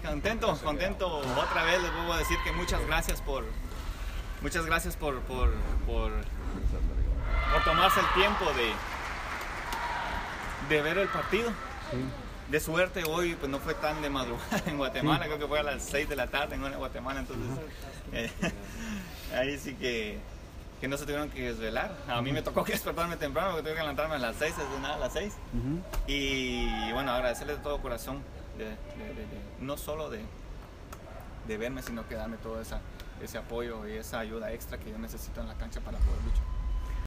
contento, contento. Otra vez les vuelvo a decir que muchas gracias por, muchas gracias por, por, por, por tomarse el tiempo de, de ver el partido. De suerte hoy pues no fue tan de madrugada en Guatemala, creo que fue a las 6 de la tarde en Guatemala, entonces eh, ahí sí que, que no se tuvieron que desvelar. A mí me tocó que despertarme temprano porque tuve que levantarme a las 6, de nada a las 6. Y bueno, agradecerles de todo corazón, no solo de, verme, sino que darme todo esa, ese apoyo y esa ayuda extra que yo necesito en la cancha para poder.